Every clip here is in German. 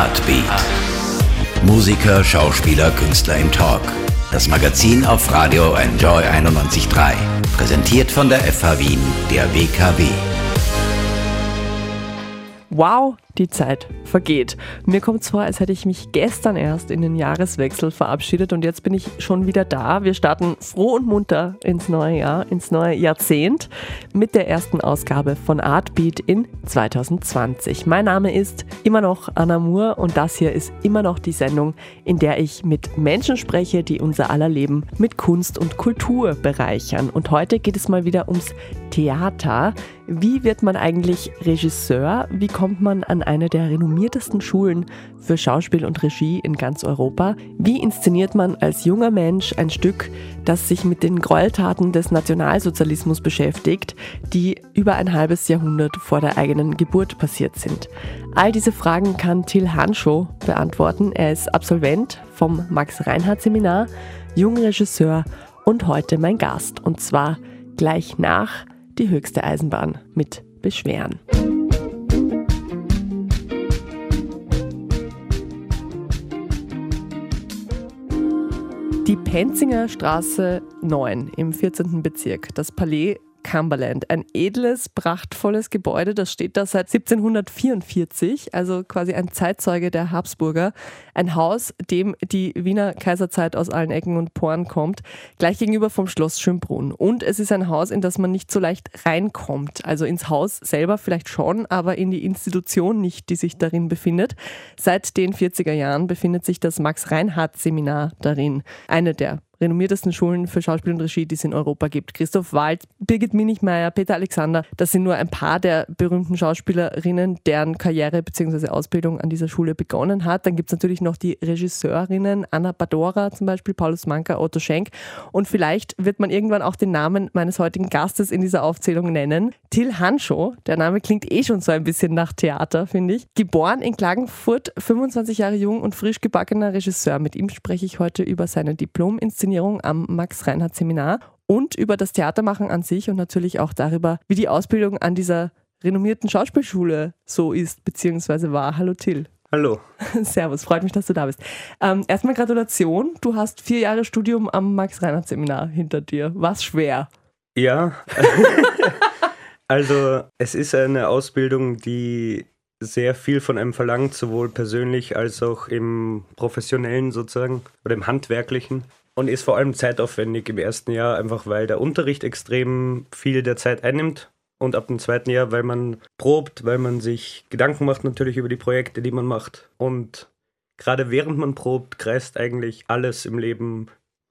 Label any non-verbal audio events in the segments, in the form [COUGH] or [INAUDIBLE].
Artbeat. Musiker, Schauspieler, Künstler im Talk. Das Magazin auf Radio Enjoy 91.3. Präsentiert von der FH Wien, der WKW. Wow, die Zeit vergeht. Mir kommt es vor, als hätte ich mich gestern erst in den Jahreswechsel verabschiedet und jetzt bin ich schon wieder da. Wir starten froh und munter ins neue Jahr, ins neue Jahrzehnt mit der ersten Ausgabe von Artbeat in 2020. Mein Name ist immer noch Anna Moore und das hier ist immer noch die Sendung, in der ich mit Menschen spreche, die unser aller Leben mit Kunst und Kultur bereichern. Und heute geht es mal wieder ums Theater. Wie wird man eigentlich Regisseur? Wie kommt man an eine der renommiertesten Schulen für Schauspiel und Regie in ganz Europa? Wie inszeniert man als junger Mensch ein Stück, das sich mit den Gräueltaten des Nationalsozialismus beschäftigt, die über ein halbes Jahrhundert vor der eigenen Geburt passiert sind? All diese Fragen kann Till Hanschow beantworten. Er ist Absolvent vom Max-Reinhardt-Seminar, junger Regisseur und heute mein Gast. Und zwar gleich nach die höchste Eisenbahn mit Beschweren. Die Penzinger Straße 9 im 14. Bezirk, das Palais Cumberland. Ein edles, prachtvolles Gebäude, das steht da seit 1744, also quasi ein Zeitzeuge der Habsburger. Ein Haus, dem die Wiener Kaiserzeit aus allen Ecken und Poren kommt, gleich gegenüber vom Schloss Schönbrunn. Und es ist ein Haus, in das man nicht so leicht reinkommt. Also ins Haus selber vielleicht schon, aber in die Institution nicht, die sich darin befindet. Seit den 40er Jahren befindet sich das Max-Reinhardt-Seminar darin. Eine der renommiertesten Schulen für Schauspiel und Regie, die es in Europa gibt. Christoph Wald, Birgit Minichmeier, Peter Alexander, das sind nur ein paar der berühmten Schauspielerinnen, deren Karriere bzw. Ausbildung an dieser Schule begonnen hat. Dann gibt es natürlich noch die Regisseurinnen, Anna Badora zum Beispiel, Paulus Manka, Otto Schenk. Und vielleicht wird man irgendwann auch den Namen meines heutigen Gastes in dieser Aufzählung nennen. Till Hanschow, der Name klingt eh schon so ein bisschen nach Theater, finde ich. Geboren in Klagenfurt, 25 Jahre jung und frisch gebackener Regisseur. Mit ihm spreche ich heute über seine Diplom-Inszenierung Inszenierung am Max-Reinhardt-Seminar und über das Theatermachen an sich und natürlich auch darüber, wie die Ausbildung an dieser renommierten Schauspielschule so ist bzw. war. Hallo Till. Hallo. [LAUGHS] Servus, freut mich, dass du da bist. Ähm, erstmal Gratulation, du hast vier Jahre Studium am Max-Reinhardt-Seminar hinter dir. Was schwer? Ja. [LAUGHS] also es ist eine Ausbildung, die sehr viel von einem verlangt, sowohl persönlich als auch im professionellen sozusagen oder im handwerklichen und ist vor allem zeitaufwendig im ersten Jahr, einfach weil der Unterricht extrem viel der Zeit einnimmt. Und ab dem zweiten Jahr, weil man probt, weil man sich Gedanken macht natürlich über die Projekte, die man macht. Und gerade während man probt, kreist eigentlich alles im Leben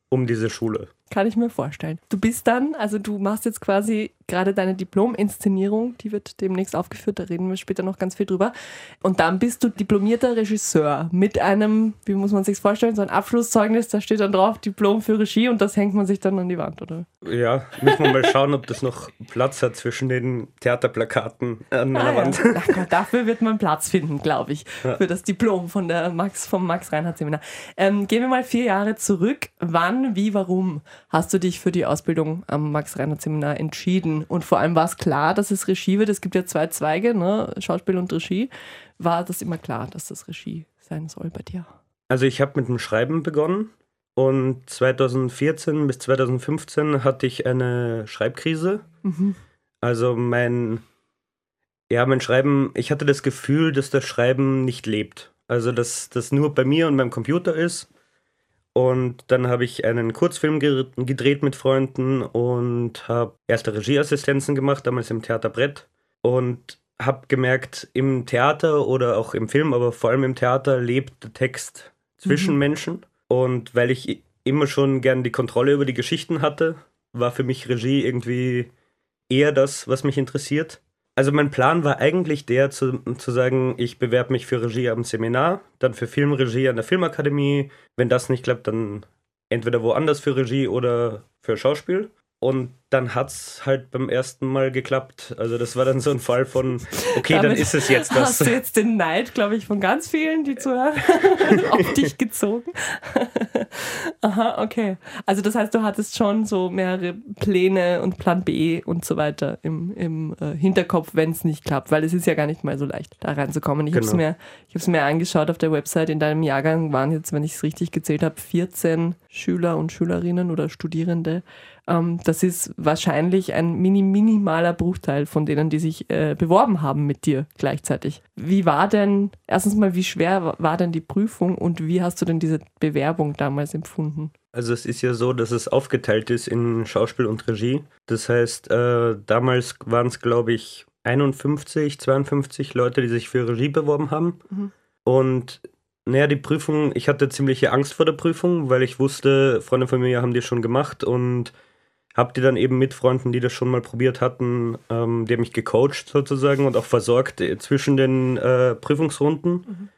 um diese Schule. Kann ich mir vorstellen. Du bist dann, also du machst jetzt quasi gerade deine Diplom-Inszenierung, die wird demnächst aufgeführt, da reden wir später noch ganz viel drüber. Und dann bist du diplomierter Regisseur mit einem, wie muss man sich vorstellen, so ein Abschlusszeugnis, da steht dann drauf Diplom für Regie und das hängt man sich dann an die Wand, oder? Ja, müssen wir mal schauen, ob das noch Platz hat zwischen den Theaterplakaten an ah, der Wand. Ja. Gott, dafür wird man Platz finden, glaube ich, ja. für das Diplom von der Max, vom Max-Reinhardt-Seminar. Ähm, gehen wir mal vier Jahre zurück. Wann, wie, warum hast du dich für die Ausbildung am Max-Reinhardt-Seminar entschieden? Und vor allem war es klar, dass es Regie wird. Es gibt ja zwei Zweige, ne? Schauspiel und Regie. War das immer klar, dass das Regie sein soll bei dir? Also ich habe mit dem Schreiben begonnen und 2014 bis 2015 hatte ich eine Schreibkrise. Mhm. Also mein, ja, mein Schreiben, ich hatte das Gefühl, dass das Schreiben nicht lebt. Also dass das nur bei mir und beim Computer ist und dann habe ich einen Kurzfilm gedreht mit Freunden und habe erste Regieassistenzen gemacht, damals im Theaterbrett. Und habe gemerkt, im Theater oder auch im Film, aber vor allem im Theater lebt der Text zwischen mhm. Menschen. Und weil ich immer schon gern die Kontrolle über die Geschichten hatte, war für mich Regie irgendwie eher das, was mich interessiert. Also mein Plan war eigentlich der, zu, zu sagen, ich bewerbe mich für Regie am Seminar, dann für Filmregie an der Filmakademie. Wenn das nicht klappt, dann entweder woanders für Regie oder für Schauspiel. Und dann hat es halt beim ersten Mal geklappt. Also das war dann so ein Fall von, okay, dann ist es jetzt das. Hast du jetzt den Neid, glaube ich, von ganz vielen, die zuhören, [LAUGHS] auf dich gezogen? [LAUGHS] Aha, okay. Also das heißt, du hattest schon so mehrere Pläne und Plan B und so weiter im, im äh, Hinterkopf, wenn es nicht klappt, weil es ist ja gar nicht mal so leicht, da reinzukommen. Ich genau. habe es mir, mir angeschaut auf der Website. In deinem Jahrgang waren jetzt, wenn ich es richtig gezählt habe, 14 Schüler und Schülerinnen oder Studierende. Ähm, das ist wahrscheinlich ein mini minimaler Bruchteil von denen, die sich äh, beworben haben mit dir gleichzeitig. Wie war denn, erstens mal, wie schwer war denn die Prüfung und wie hast du denn diese Bewerbung damals empfunden? Also es ist ja so, dass es aufgeteilt ist in Schauspiel und Regie. Das heißt, äh, damals waren es, glaube ich, 51, 52 Leute, die sich für Regie beworben haben. Mhm. Und naja, die Prüfung, ich hatte ziemliche Angst vor der Prüfung, weil ich wusste, Freunde von mir haben die schon gemacht und habe die dann eben mit Freunden, die das schon mal probiert hatten, ähm, die haben mich gecoacht sozusagen und auch versorgt äh, zwischen den äh, Prüfungsrunden. Mhm.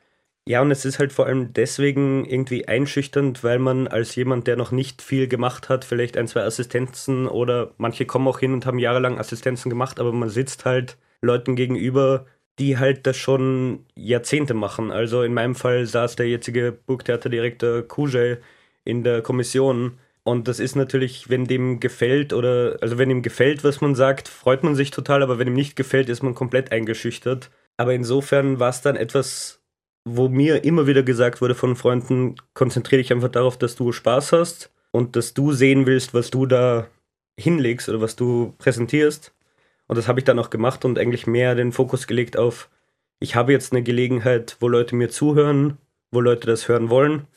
Ja, und es ist halt vor allem deswegen irgendwie einschüchternd, weil man als jemand, der noch nicht viel gemacht hat, vielleicht ein, zwei Assistenzen oder manche kommen auch hin und haben jahrelang Assistenzen gemacht, aber man sitzt halt Leuten gegenüber, die halt das schon Jahrzehnte machen. Also in meinem Fall saß der jetzige Burgtheaterdirektor Kujay in der Kommission und das ist natürlich, wenn dem gefällt oder, also wenn ihm gefällt, was man sagt, freut man sich total, aber wenn ihm nicht gefällt, ist man komplett eingeschüchtert. Aber insofern war es dann etwas, wo mir immer wieder gesagt wurde von Freunden, konzentriere dich einfach darauf, dass du Spaß hast und dass du sehen willst, was du da hinlegst oder was du präsentierst. Und das habe ich dann auch gemacht und eigentlich mehr den Fokus gelegt auf, ich habe jetzt eine Gelegenheit, wo Leute mir zuhören, wo Leute das hören wollen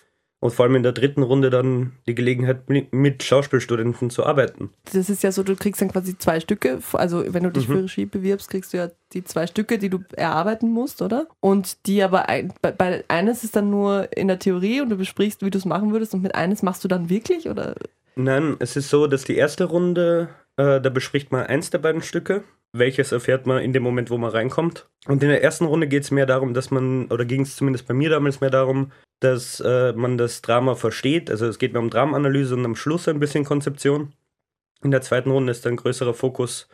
und vor allem in der dritten Runde dann die Gelegenheit, mit Schauspielstudenten zu arbeiten. Das ist ja so, du kriegst dann quasi zwei Stücke, also wenn du dich mhm. für Regie bewirbst, kriegst du ja die zwei Stücke, die du erarbeiten musst, oder? Und die aber, ein, bei, eines ist dann nur in der Theorie und du besprichst, wie du es machen würdest und mit eines machst du dann wirklich, oder? Nein, es ist so, dass die erste Runde, äh, da bespricht man eins der beiden Stücke welches erfährt man in dem Moment, wo man reinkommt. Und in der ersten Runde geht es mehr darum, dass man, oder ging es zumindest bei mir damals mehr darum, dass äh, man das Drama versteht. Also es geht mehr um Dramenanalyse und am Schluss ein bisschen Konzeption. In der zweiten Runde ist dann größerer Fokus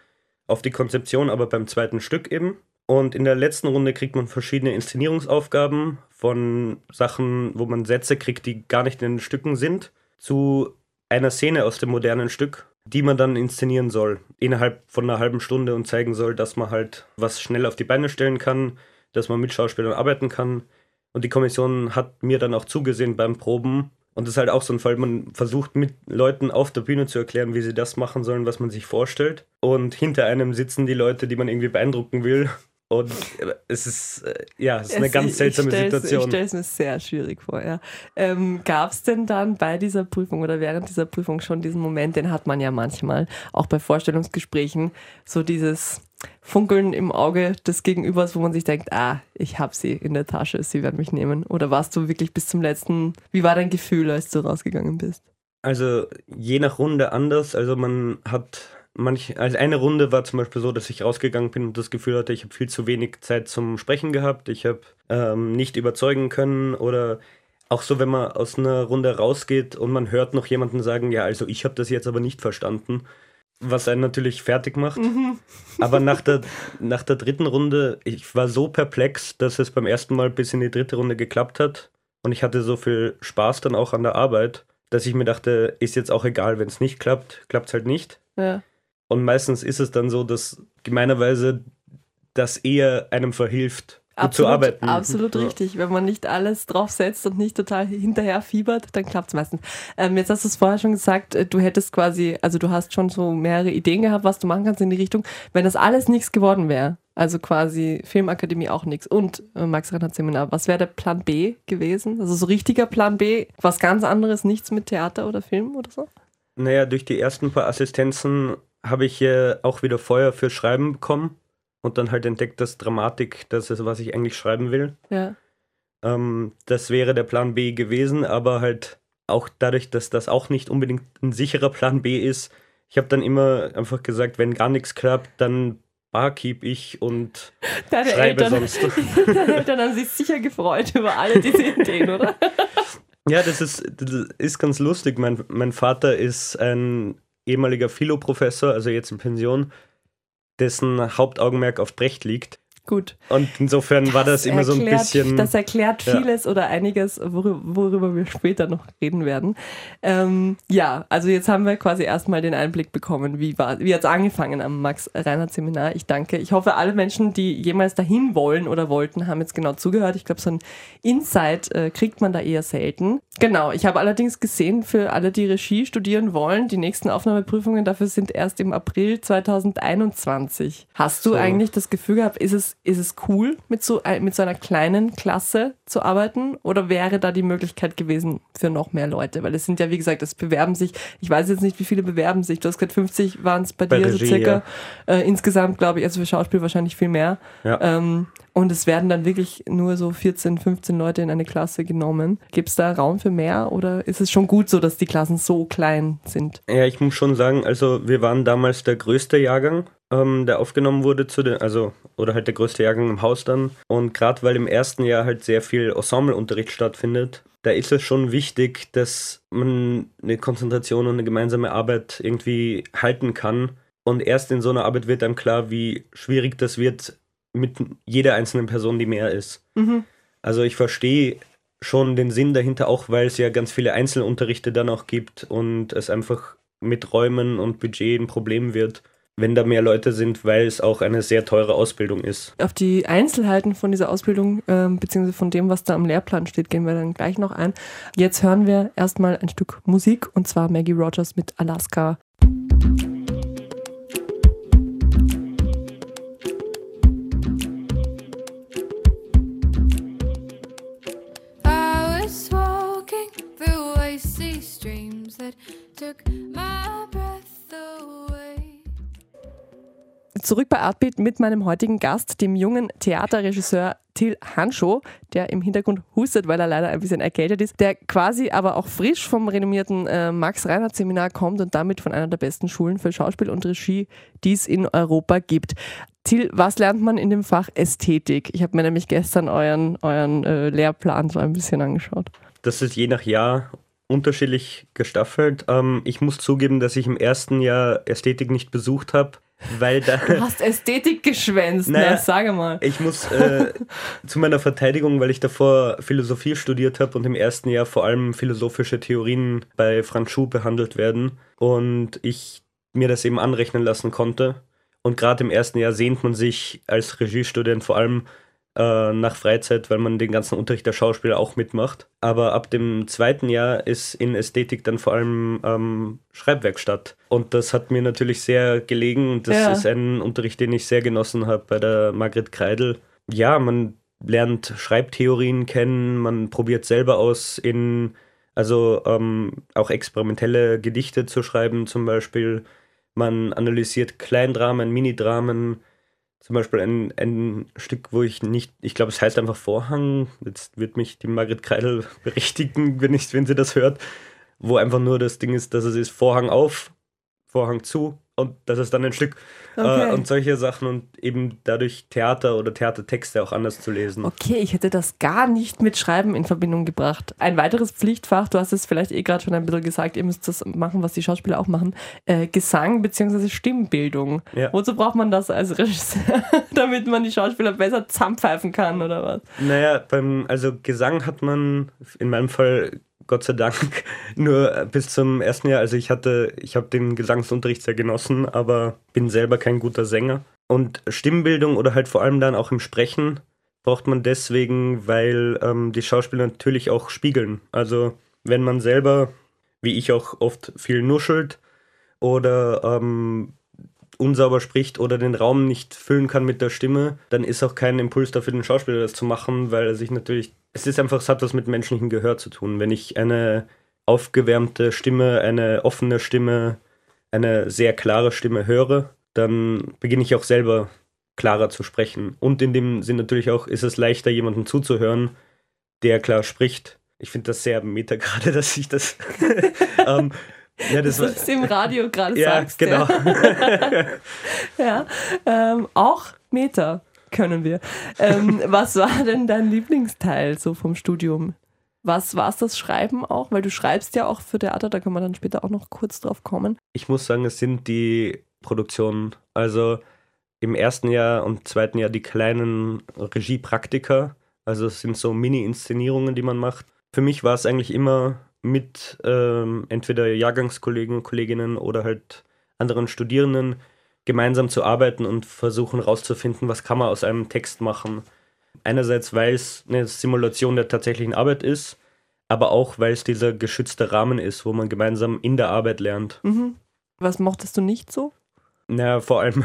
auf die Konzeption, aber beim zweiten Stück eben. Und in der letzten Runde kriegt man verschiedene Inszenierungsaufgaben von Sachen, wo man Sätze kriegt, die gar nicht in den Stücken sind, zu einer Szene aus dem modernen Stück, die man dann inszenieren soll, innerhalb von einer halben Stunde und zeigen soll, dass man halt was schnell auf die Beine stellen kann, dass man mit Schauspielern arbeiten kann, und die Kommission hat mir dann auch zugesehen beim Proben. Und das ist halt auch so ein Fall, man versucht mit Leuten auf der Bühne zu erklären, wie sie das machen sollen, was man sich vorstellt. Und hinter einem sitzen die Leute, die man irgendwie beeindrucken will. Und es ist, äh, ja, es ist eine es, ganz seltsame Situation. Ich stelle es mir sehr schwierig vor, ja. Ähm, Gab es denn dann bei dieser Prüfung oder während dieser Prüfung schon diesen Moment, den hat man ja manchmal, auch bei Vorstellungsgesprächen, so dieses Funkeln im Auge des Gegenübers, wo man sich denkt, ah, ich habe sie in der Tasche, sie werden mich nehmen? Oder warst du wirklich bis zum letzten, wie war dein Gefühl, als du rausgegangen bist? Also je nach Runde anders. Also man hat manch, also eine Runde war zum Beispiel so, dass ich rausgegangen bin und das Gefühl hatte, ich habe viel zu wenig Zeit zum Sprechen gehabt, ich habe ähm, nicht überzeugen können oder auch so, wenn man aus einer Runde rausgeht und man hört noch jemanden sagen, ja, also ich habe das jetzt aber nicht verstanden, was einen natürlich fertig macht. Mhm. [LAUGHS] aber nach der, nach der dritten Runde, ich war so perplex, dass es beim ersten Mal bis in die dritte Runde geklappt hat und ich hatte so viel Spaß dann auch an der Arbeit, dass ich mir dachte, ist jetzt auch egal, wenn es nicht klappt, klappt es halt nicht. Ja. Und meistens ist es dann so, dass gemeinerweise das eher einem verhilft, absolut, zu arbeiten. Absolut ja. richtig. Wenn man nicht alles draufsetzt und nicht total hinterher fiebert, dann klappt es meistens. Ähm, jetzt hast du es vorher schon gesagt, äh, du hättest quasi, also du hast schon so mehrere Ideen gehabt, was du machen kannst in die Richtung. Wenn das alles nichts geworden wäre, also quasi Filmakademie auch nichts und äh, Max Reinhardt Seminar, was wäre der Plan B gewesen? Also so richtiger Plan B, was ganz anderes, nichts mit Theater oder Film oder so? Naja, durch die ersten paar Assistenzen habe ich äh, auch wieder Feuer für Schreiben bekommen und dann halt entdeckt, dass Dramatik das ist, was ich eigentlich schreiben will. Ja. Ähm, das wäre der Plan B gewesen, aber halt auch dadurch, dass das auch nicht unbedingt ein sicherer Plan B ist. Ich habe dann immer einfach gesagt, wenn gar nichts klappt, dann barkeep ich und [LAUGHS] Deine schreibe Eltern, sonst. [LAUGHS] Deine Eltern haben sich sicher gefreut über alle diese Ideen, oder? [LAUGHS] Ja, das ist, das ist ganz lustig. Mein, mein Vater ist ein ehemaliger Philo-Professor, also jetzt in Pension, dessen Hauptaugenmerk auf Brecht liegt. Gut. Und insofern das war das immer so ein erklärt, bisschen. Das erklärt Ja. vieles oder einiges, worüber, worüber wir später noch reden werden. Ähm, ja, also jetzt haben wir quasi erstmal den Einblick bekommen, wie, war, wie hat es angefangen am Max-Reinhardt-Seminar. Ich danke. Ich hoffe, alle Menschen, die jemals dahin wollen oder wollten, haben jetzt genau zugehört. Ich glaube, so ein Insight äh, kriegt man da eher selten. Genau, ich habe allerdings gesehen, für alle, die Regie studieren wollen, die nächsten Aufnahmeprüfungen dafür sind erst im April 2021. Hast du So. eigentlich das Gefühl gehabt, ist es, ist es cool, mit so, ein- mit so einer kleinen Klasse zu arbeiten? Oder wäre da die Möglichkeit gewesen für noch mehr Leute? Weil es sind ja, wie gesagt, es bewerben sich, ich weiß jetzt nicht, wie viele bewerben sich. Du hast gesagt, 50 waren es bei, Bei dir, so Regie, circa. Äh, insgesamt, glaube ich, also für Schauspiel wahrscheinlich viel mehr. Ja. Ähm, und es werden dann wirklich nur so 14, 15 Leute in eine Klasse genommen. Gibt es da Raum für mehr oder ist es schon gut so, dass die Klassen so klein sind? Ja, ich muss schon sagen, also wir waren damals der größte Jahrgang, ähm, der aufgenommen wurde zu den, also, oder halt der größte Jahrgang im Haus dann. Und gerade weil im ersten Jahr halt sehr viel Ensembleunterricht stattfindet, da ist es schon wichtig, dass man eine Konzentration und eine gemeinsame Arbeit irgendwie halten kann. Und erst in so einer Arbeit wird einem klar, wie schwierig das wird mit jeder einzelnen Person, die mehr ist. Mhm. Also ich verstehe schon den Sinn dahinter, auch weil es ja ganz viele Einzelunterrichte dann auch gibt und es einfach mit Räumen und Budget ein Problem wird, wenn da mehr Leute sind, weil es auch eine sehr teure Ausbildung ist. Auf die Einzelheiten von dieser Ausbildung, ähm, beziehungsweise von dem, was da am Lehrplan steht, gehen wir dann gleich noch ein. Jetzt hören wir erstmal ein Stück Musik und zwar Maggie Rogers mit Alaska. Zurück bei Artbeat mit meinem heutigen Gast, dem jungen Theaterregisseur Till Hanschow, der im Hintergrund hustet, weil er leider ein bisschen erkältet ist, der quasi aber auch frisch vom renommierten äh, Max-Reinhardt-Seminar kommt und damit von einer der besten Schulen für Schauspiel und Regie, die es in Europa gibt. Till, was lernt man in dem Fach Ästhetik? Ich habe mir nämlich gestern euren, euren äh, Lehrplan so ein bisschen angeschaut. Das ist je nach Jahr unterschiedlich gestaffelt. Ähm, ich muss zugeben, dass ich im ersten Jahr Ästhetik nicht besucht habe, weil da... Du hast Ästhetik geschwänzt, Naja. ne? Sage mal. Ich muss äh, zu meiner Verteidigung, weil ich davor Philosophie studiert habe und im ersten Jahr vor allem philosophische Theorien bei Franz Schuh behandelt werden und ich mir das eben anrechnen lassen konnte. Und gerade im ersten Jahr sehnt man sich als Regiestudent vor allem äh, nach Freizeit, weil man den ganzen Unterricht der Schauspieler auch mitmacht. Aber ab dem zweiten Jahr ist in Ästhetik dann vor allem ähm, Schreibwerkstatt. Und das hat mir natürlich sehr gelegen. Und das Ja. ist ein Unterricht, den ich sehr genossen habe bei der Margret Kreidel. Ja, man lernt Schreibtheorien kennen, man probiert selber aus in, also ähm, auch experimentelle Gedichte zu schreiben zum Beispiel. Man analysiert Kleindramen, Minidramen. Zum Beispiel ein, ein Stück, wo ich nicht, ich glaube, es heißt einfach Vorhang. Jetzt wird mich die Margret Kreidel [LAUGHS] berichtigen, wenn, ich, wenn sie das hört. Wo einfach nur das Ding ist, dass es ist Vorhang auf, Vorhang zu und das ist dann ein Stück. Okay. Äh, und solche Sachen und eben dadurch Theater oder Theatertexte auch anders zu lesen. Okay, ich hätte das gar nicht mit Schreiben in Verbindung gebracht. Ein weiteres Pflichtfach, du hast es vielleicht eh gerade schon ein bisschen gesagt, ihr müsst das machen, was die Schauspieler auch machen, äh, Gesang bzw. Stimmbildung. Ja. Wozu braucht man das als Regisseur, [LAUGHS] damit man die Schauspieler besser zusammenpfeifen kann oder was? Naja, beim, also Gesang hat man in meinem Fall Gott sei Dank [LAUGHS] nur bis zum ersten Jahr. Also ich hatte, ich habe den Gesangsunterricht sehr genossen, aber bin selber kein guter Sänger. Und Stimmbildung oder halt vor allem dann auch im Sprechen braucht man deswegen, weil ähm, die Schauspieler natürlich auch spiegeln. Also wenn man selber, wie ich auch oft viel nuschelt oder ähm, unsauber spricht oder den Raum nicht füllen kann mit der Stimme, dann ist auch kein Impuls dafür, den Schauspieler das zu machen, weil er sich natürlich, es ist einfach, es hat was mit menschlichem Gehör zu tun. Wenn ich eine aufgewärmte Stimme, eine offene Stimme, eine sehr klare Stimme höre, dann beginne ich auch selber klarer zu sprechen. Und in dem Sinn natürlich auch ist es leichter, jemandem zuzuhören, der klar spricht. Ich finde das sehr meta [LAUGHS] gerade, dass ich das. [LAUGHS] ähm, ja, das Das was du im Radio gerade ja, sagst. genau. [LAUGHS] Ja, ähm, auch Meter können wir. Ähm, was war denn dein Lieblingsteil so vom Studium? Was war es das Schreiben auch? Weil du schreibst ja auch für Theater, da können wir dann später auch noch kurz drauf kommen. Ich muss sagen, es sind die Produktionen. Also im ersten Jahr und zweiten Jahr die kleinen Regiepraktika. Also es sind so Mini-Inszenierungen, die man macht. Für mich war es eigentlich immer mit ähm, entweder Jahrgangskollegen und Kolleginnen oder halt anderen Studierenden gemeinsam zu arbeiten und versuchen herauszufinden, was kann man aus einem Text machen. Einerseits, weil es eine Simulation der tatsächlichen Arbeit ist, aber auch, weil es dieser geschützte Rahmen ist, wo man gemeinsam in der Arbeit lernt. Mhm. Was mochtest du nicht so? Naja, vor allem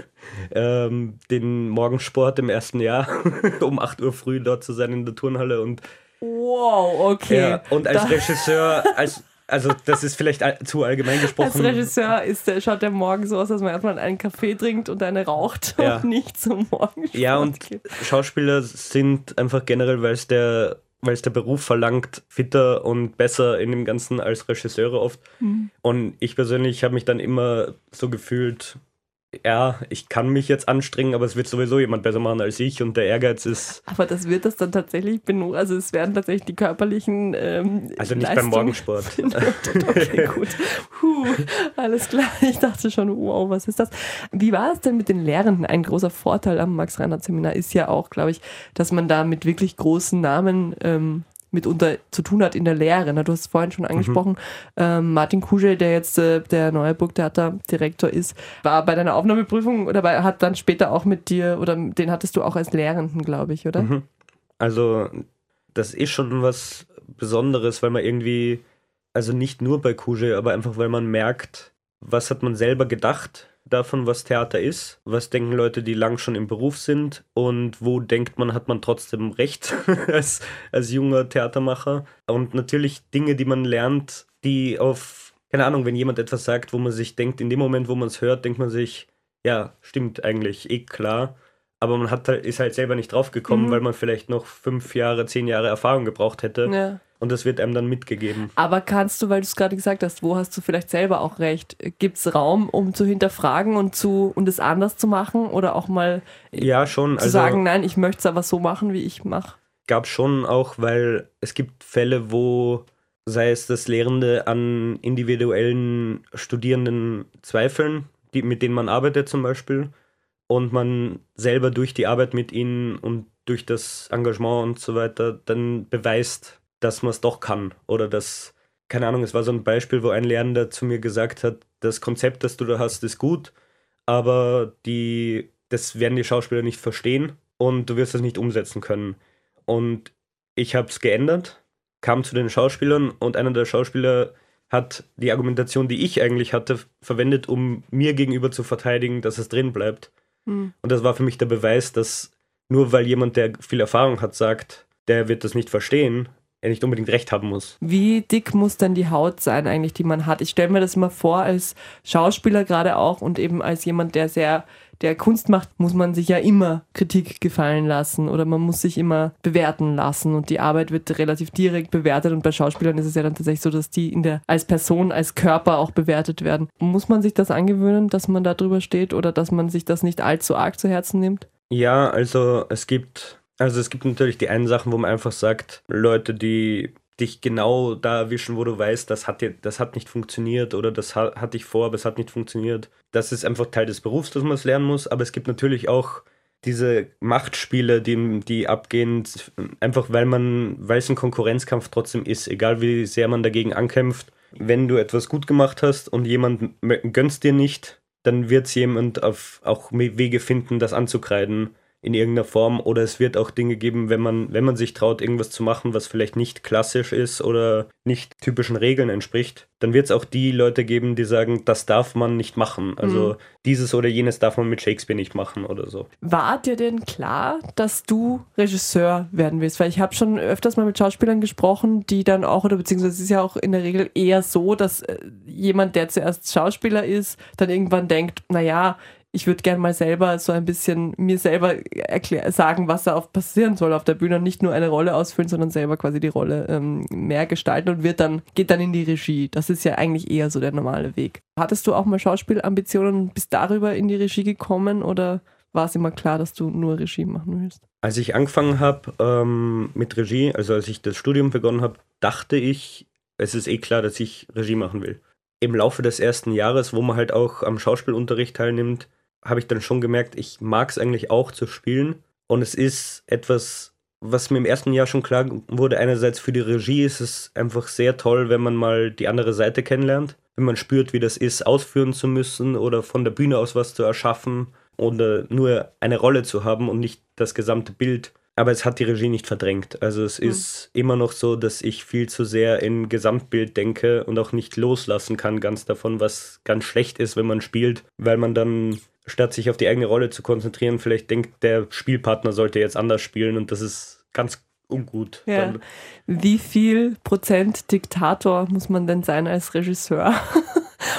[LAUGHS] ähm, den Morgensport im ersten Jahr, [LAUGHS] um 8 Uhr früh dort zu sein in der Turnhalle und Wow, okay. Ja, und als Da- Regisseur, als, also das ist vielleicht zu allgemein Als gesprochen. Regisseur ist der, schaut der morgen so aus, dass man erstmal einen Kaffee trinkt und eine raucht Ja. und nicht zum Morgensport Ja, und geht. Schauspieler sind einfach generell, weil es der, weil es der Beruf verlangt, fitter und besser in dem Ganzen als Regisseure oft. Mhm. Und ich persönlich habe mich dann immer so gefühlt, ja, ich kann mich jetzt anstrengen, aber es wird sowieso jemand besser machen als ich und der Ehrgeiz ist, Aber das wird das dann tatsächlich benutzt. Also es werden tatsächlich die körperlichen ähm, also nicht Leistungen- beim Morgensport. [LAUGHS] okay, [LAUGHS] gut. Puh, alles klar. Ich dachte schon, wow, was ist das? Wie war es denn mit den Lehrenden? Ein großer Vorteil am Max-Reinhardt-Seminar ist ja auch, glaube ich, dass man da mit wirklich großen Namen ähm, mitunter zu tun hat in der Lehre. Ne? Du hast es vorhin schon angesprochen. Ähm, Martin Kuschel, der jetzt äh, der neue Burgtheater-Direktor ist, war bei deiner Aufnahmeprüfung oder bei, hat dann später auch mit dir, oder den hattest du auch als Lehrenden, glaube ich, oder? Mhm. Also, das ist schon was Besonderes, weil man irgendwie, also nicht nur bei Kuje, aber einfach, weil man merkt, was hat man selber gedacht davon, was Theater ist, was denken Leute, die lang schon im Beruf sind und wo denkt man, hat man trotzdem recht [LAUGHS] als, als junger Theatermacher. Und natürlich Dinge, die man lernt, die auf, keine Ahnung, wenn jemand etwas sagt, wo man sich denkt, in dem Moment, wo man es hört, denkt man sich, ja, stimmt eigentlich, eh klar. Aber man hat halt, ist halt selber nicht draufgekommen, Mhm. weil man vielleicht noch fünf Jahre, zehn Jahre Erfahrung gebraucht hätte. Ja. Und das wird einem dann mitgegeben. Aber kannst du, weil du es gerade gesagt hast, wo hast du vielleicht selber auch recht? Gibt es Raum, um zu hinterfragen und zu und es anders zu machen oder auch mal Ja, schon. zu Also sagen, nein, ich möchte es aber so machen, wie ich mache? gab schon auch, weil es gibt Fälle, wo sei es das Lehrende an individuellen Studierenden zweifeln, die, mit denen man arbeitet zum Beispiel, und man selber durch die Arbeit mit ihnen und durch das Engagement und so weiter dann beweist, dass man es doch kann. Oder dass, keine Ahnung, es war so ein Beispiel, wo ein Lehrender zu mir gesagt hat, das Konzept, das du da hast, ist gut, aber die, das werden die Schauspieler nicht verstehen und du wirst es nicht umsetzen können. Und ich habe es geändert, kam zu den Schauspielern und einer der Schauspieler hat die Argumentation, die ich eigentlich hatte, verwendet, um mir gegenüber zu verteidigen, dass es drin bleibt. Hm. Und das war für mich der Beweis, dass nur weil jemand, der viel Erfahrung hat, sagt, der wird das nicht verstehen, er nicht unbedingt recht haben muss. Wie dick muss denn die Haut sein eigentlich, die man hat? Ich stelle mir das immer vor, als Schauspieler gerade auch und eben als jemand, der sehr, der Kunst macht, muss man sich ja immer Kritik gefallen lassen oder man muss sich immer bewerten lassen und die Arbeit wird relativ direkt bewertet und bei Schauspielern ist es ja dann tatsächlich so, dass die in der, als Person, als Körper auch bewertet werden. Muss man sich das angewöhnen, dass man da drüber steht oder dass man sich das nicht allzu arg zu Herzen nimmt? Ja, also es gibt, also es gibt natürlich die einen Sachen, wo man einfach sagt, Leute, die dich genau da erwischen, wo du weißt, das hat dir, das hat nicht funktioniert oder das ha hatte ich vor, aber es hat nicht funktioniert. Das ist einfach Teil des Berufs, dass man es lernen muss, aber es gibt natürlich auch diese Machtspiele, die, die abgehen, einfach weil man, weil es ein Konkurrenzkampf trotzdem ist, egal wie sehr man dagegen ankämpft. Wenn du etwas gut gemacht hast und jemand gönnst dir nicht, dann wird es jemand auf auch Wege finden, das anzukreiden in irgendeiner Form. Oder es wird auch Dinge geben, wenn man, wenn man sich traut, irgendwas zu machen, was vielleicht nicht klassisch ist oder nicht typischen Regeln entspricht, dann wird es auch die Leute geben, die sagen, das darf man nicht machen. Also Mhm. dieses oder jenes darf man mit Shakespeare nicht machen oder so. War dir denn klar, dass du Regisseur werden willst? Weil ich habe schon öfters mal mit Schauspielern gesprochen, die dann auch, oder beziehungsweise es ist ja auch in der Regel eher so, dass äh, jemand, der zuerst Schauspieler ist, dann irgendwann denkt, naja, ich würde gern mal selber so ein bisschen mir selber sagen, was da auf passieren soll auf der Bühne und nicht nur eine Rolle ausfüllen, sondern selber quasi die Rolle ähm, mehr gestalten und wird dann, geht dann in die Regie. Das ist ja eigentlich eher so der normale Weg. Hattest du auch mal Schauspielambitionen und bist darüber in die Regie gekommen oder war es immer klar, dass du nur Regie machen willst? Als ich angefangen habe ähm, mit Regie, also als ich das Studium begonnen habe, dachte ich, es ist eh klar, dass ich Regie machen will. Im Laufe des ersten Jahres, wo man halt auch am Schauspielunterricht teilnimmt, habe ich dann schon gemerkt, ich mag es eigentlich auch zu spielen. Und es ist etwas, was mir im ersten Jahr schon klar wurde. Einerseits für die Regie ist es einfach sehr toll, wenn man mal die andere Seite kennenlernt. Wenn man spürt, wie das ist, ausführen zu müssen oder von der Bühne aus was zu erschaffen oder nur eine Rolle zu haben und nicht das gesamte Bild. Aber es hat die Regie nicht verdrängt. Also es mhm. ist immer noch so, dass ich viel zu sehr im Gesamtbild denke und auch nicht loslassen kann ganz davon, was ganz schlecht ist, wenn man spielt, weil man dann statt sich auf die eigene Rolle zu konzentrieren, vielleicht denkt, der Spielpartner sollte jetzt anders spielen und das ist ganz ungut. Ja. Wie viel Prozent Diktator muss man denn sein als Regisseur?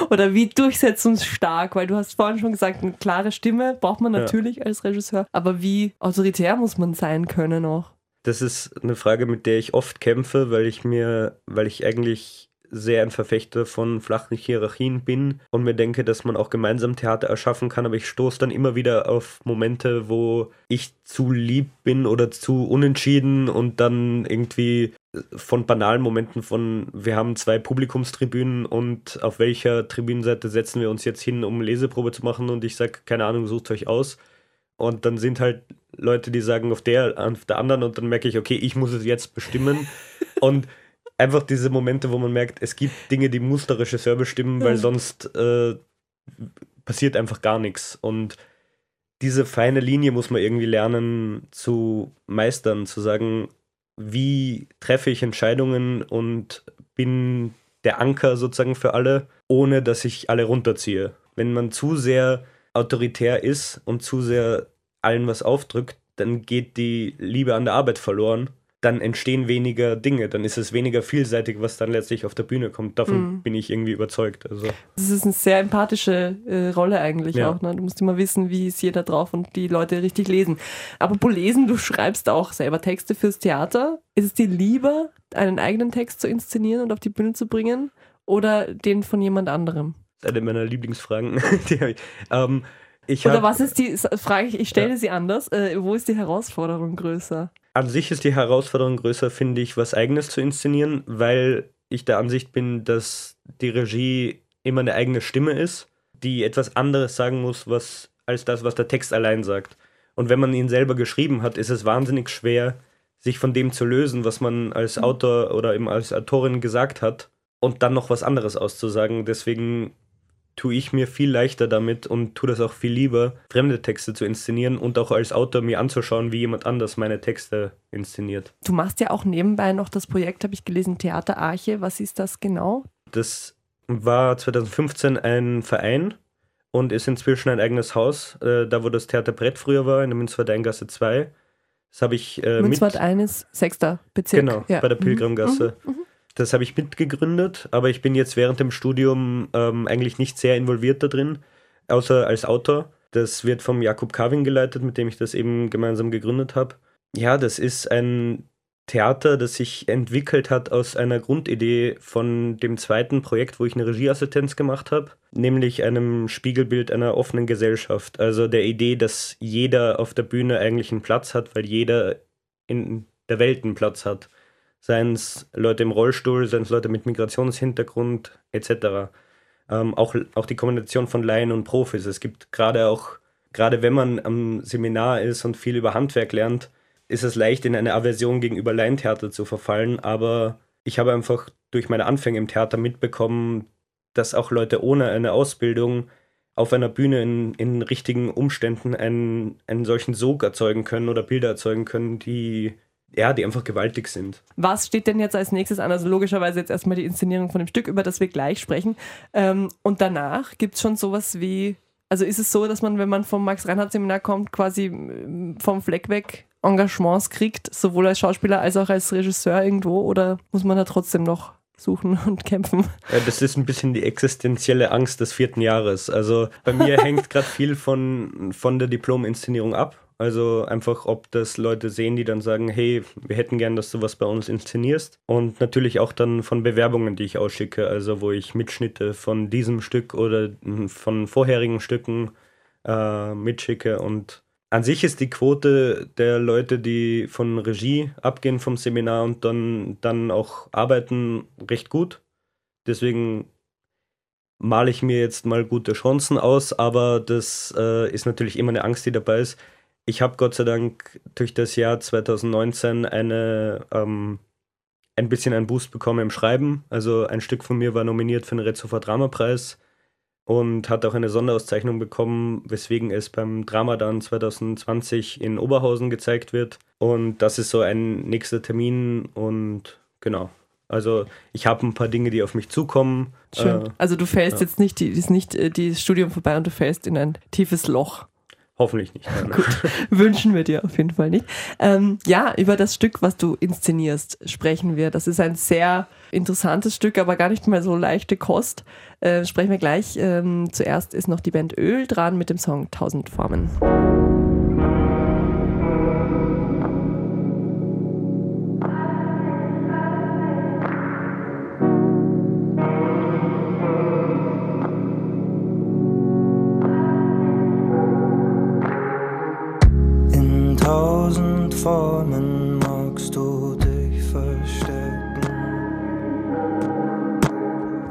Oder wie durchsetzungsstark? Weil du hast vorhin schon gesagt, eine klare Stimme braucht man natürlich ja. als Regisseur. Aber wie autoritär muss man sein können auch? Das ist eine Frage, mit der ich oft kämpfe, weil ich mir, weil ich eigentlich sehr ein Verfechter von flachen Hierarchien bin und mir denke, dass man auch gemeinsam Theater erschaffen kann, aber ich stoße dann immer wieder auf Momente, wo ich zu lieb bin oder zu unentschieden und dann irgendwie von banalen Momenten von, wir haben zwei Publikumstribünen und auf welcher Tribünenseite setzen wir uns jetzt hin, um Leseprobe zu machen und ich sage, keine Ahnung, sucht euch aus. Und dann sind halt Leute, die sagen auf der, auf der anderen und dann merke ich, okay, ich muss es jetzt bestimmen. [LAUGHS] und einfach diese Momente, wo man merkt, es gibt Dinge, die muss der Regisseur bestimmen, weil sonst äh, passiert einfach gar nichts. Und diese feine Linie muss man irgendwie lernen zu meistern, zu sagen, wie treffe ich Entscheidungen und bin der Anker sozusagen für alle, ohne dass ich alle runterziehe. Wenn man zu sehr autoritär ist und zu sehr allen was aufdrückt, dann geht die Liebe an der Arbeit verloren dann entstehen weniger Dinge, dann ist es weniger vielseitig, was dann letztlich auf der Bühne kommt. Davon mhm. bin ich irgendwie überzeugt. Also. Das ist eine sehr empathische äh, Rolle eigentlich ja. auch. Ne? Du musst immer wissen, wie ist jeder drauf und die Leute richtig lesen. Aber lesen, du schreibst auch selber Texte fürs Theater. Ist es dir lieber, einen eigenen Text zu inszenieren und auf die Bühne zu bringen oder den von jemand anderem? Das ist eine meiner Lieblingsfragen. [LAUGHS] ähm, Oder was ist die, frage ich, ich stelle ja. sie anders, äh, wo ist die Herausforderung größer? An sich ist die Herausforderung größer, finde ich, was Eigenes zu inszenieren, weil ich der Ansicht bin, dass die Regie immer eine eigene Stimme ist, die etwas anderes sagen muss, was, als das, was der Text allein sagt. Und wenn man ihn selber geschrieben hat, ist es wahnsinnig schwer, sich von dem zu lösen, was man als mhm. Autor oder eben als Autorin gesagt hat und dann noch was anderes auszusagen. Deswegen tue ich mir viel leichter damit und tue das auch viel lieber, fremde Texte zu inszenieren und auch als Autor mir anzuschauen, wie jemand anders meine Texte inszeniert. Du machst ja auch nebenbei noch das Projekt, habe ich gelesen, Theaterarche. Was ist das genau? Das war 2015 ein Verein und ist inzwischen ein eigenes Haus, äh, da wo das Theaterbrett früher war, in der Münzwart-Gasse 2. Das habe ich äh, Münzwart 1 sechster Bezirk. Genau, ja. bei der Pilgrimgasse. Mhm. Mhm. Das habe ich mitgegründet, aber ich bin jetzt während dem Studium ähm, eigentlich nicht sehr involviert da drin, außer als Autor. Das wird vom Jakob Carving geleitet, mit dem ich das eben gemeinsam gegründet habe. Ja, das ist ein Theater, das sich entwickelt hat aus einer Grundidee von dem zweiten Projekt, wo ich eine Regieassistenz gemacht habe, nämlich einem Spiegelbild einer offenen Gesellschaft. Also der Idee, dass jeder auf der Bühne eigentlich einen Platz hat, weil jeder in der Welt einen Platz hat seien es Leute im Rollstuhl, seien es Leute mit Migrationshintergrund etc. Ähm, auch, auch die Kombination von Laien und Profis. Es gibt gerade auch, gerade wenn man am Seminar ist und viel über Handwerk lernt, ist es leicht, in eine Aversion gegenüber Laientheater zu verfallen. Aber ich habe einfach durch meine Anfänge im Theater mitbekommen, dass auch Leute ohne eine Ausbildung auf einer Bühne in, in richtigen Umständen einen, einen solchen Sog erzeugen können oder Bilder erzeugen können, die ja, die einfach gewaltig sind. Was steht denn jetzt als nächstes an? Also logischerweise jetzt erstmal die Inszenierung von dem Stück, über das wir gleich sprechen. Ähm, und danach gibt es schon sowas wie, also ist es so, dass man, wenn man vom Max-Reinhardt-Seminar kommt, quasi ähm, vom Fleck weg Engagements kriegt, sowohl als Schauspieler als auch als Regisseur irgendwo, oder muss man da trotzdem noch suchen [LAUGHS] und kämpfen. Ja, das ist ein bisschen die existenzielle Angst des vierten Jahres. Also bei mir hängt [LAUGHS] gerade viel von, von der Diplom-Inszenierung ab. Also einfach, ob das Leute sehen, die dann sagen, hey, wir hätten gern, dass du was bei uns inszenierst. Und natürlich auch dann von Bewerbungen, die ich ausschicke, also wo ich Mitschnitte von diesem Stück oder von vorherigen Stücken äh, mitschicke und an sich ist die Quote der Leute, die von Regie abgehen vom Seminar und dann, dann auch arbeiten, recht gut. Deswegen male ich mir jetzt mal gute Chancen aus, aber das äh, ist natürlich immer eine Angst, die dabei ist. Ich habe Gott sei Dank durch das Jahr 2019 eine, ähm, ein bisschen einen Boost bekommen im Schreiben. Also ein Stück von mir war nominiert für den Rezofer Dramapreis und hat auch eine Sonderauszeichnung bekommen, weswegen es beim Drama dann 2020 in Oberhausen gezeigt wird. Und das ist so ein nächster Termin und genau. Also ich habe ein paar Dinge, die auf mich zukommen. Schön. Äh, also du fällst ja. jetzt nicht, die, ist nicht äh, das Studium vorbei und du fällst in ein tiefes Loch. Hoffentlich nicht. [LAUGHS] Gut, wünschen wir dir auf jeden Fall nicht. Ähm, ja, über das Stück, was du inszenierst, sprechen wir. Das ist ein sehr interessantes Stück, aber gar nicht mal so leichte Kost. Äh, sprechen wir gleich. Ähm, zuerst ist noch die Band Öl dran mit dem Song Tausend Formen. Tausend Formen magst du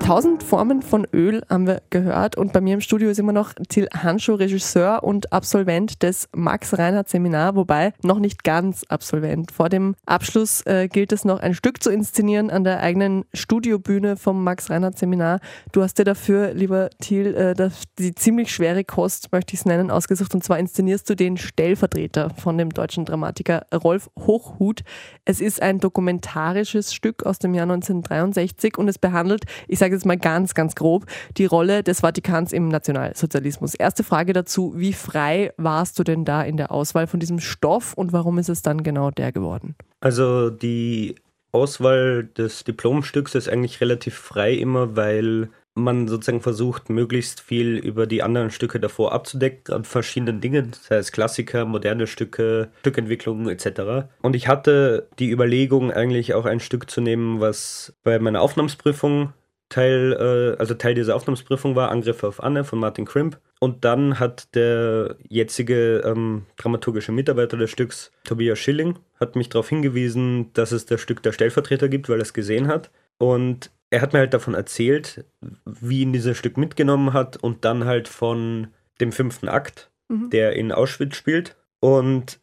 Tausend Formen von Öl haben wir gehört und bei mir im Studio ist immer noch Till Hanschow, Regisseur und Absolvent des Max-Reinhardt-Seminar, wobei noch nicht ganz Absolvent. Vor dem Abschluss äh, gilt es noch ein Stück zu inszenieren an der eigenen Studiobühne vom Max-Reinhardt-Seminar. Du hast dir dafür, lieber Till, äh, die ziemlich schwere Kost, möchte ich es nennen, ausgesucht und zwar inszenierst du den Stellvertreter von dem deutschen Dramatiker Rolf Hochhuth. Es ist ein dokumentarisches Stück aus dem Jahr 1963 und es behandelt, ich sage jetzt mal ganz, ganz grob, die Rolle des Vatikans im Nationalsozialismus. Erste Frage dazu, wie frei warst du denn da in der Auswahl von diesem Stoff und warum ist es dann genau der geworden? Also die Auswahl des Diplomstücks ist eigentlich relativ frei immer, weil man sozusagen versucht, möglichst viel über die anderen Stücke davor abzudecken, an verschiedenen Dingen, sei es Klassiker, moderne Stücke, Stückentwicklungen etc. Und ich hatte die Überlegung, eigentlich auch ein Stück zu nehmen, was bei meiner Aufnahmsprüfung Teil, äh, also Teil dieser Aufnahmsprüfung war, Angriffe auf Anne von Martin Crimp. Und dann hat der jetzige ähm, dramaturgische Mitarbeiter des Stücks, Tobias Schilling, hat mich darauf hingewiesen, dass es das Stück der Stellvertreter gibt, weil er es gesehen hat. Und er hat mir halt davon erzählt, wie ihn dieses Stück mitgenommen hat und dann halt von dem fünften Akt, Mhm. der in Auschwitz spielt. Und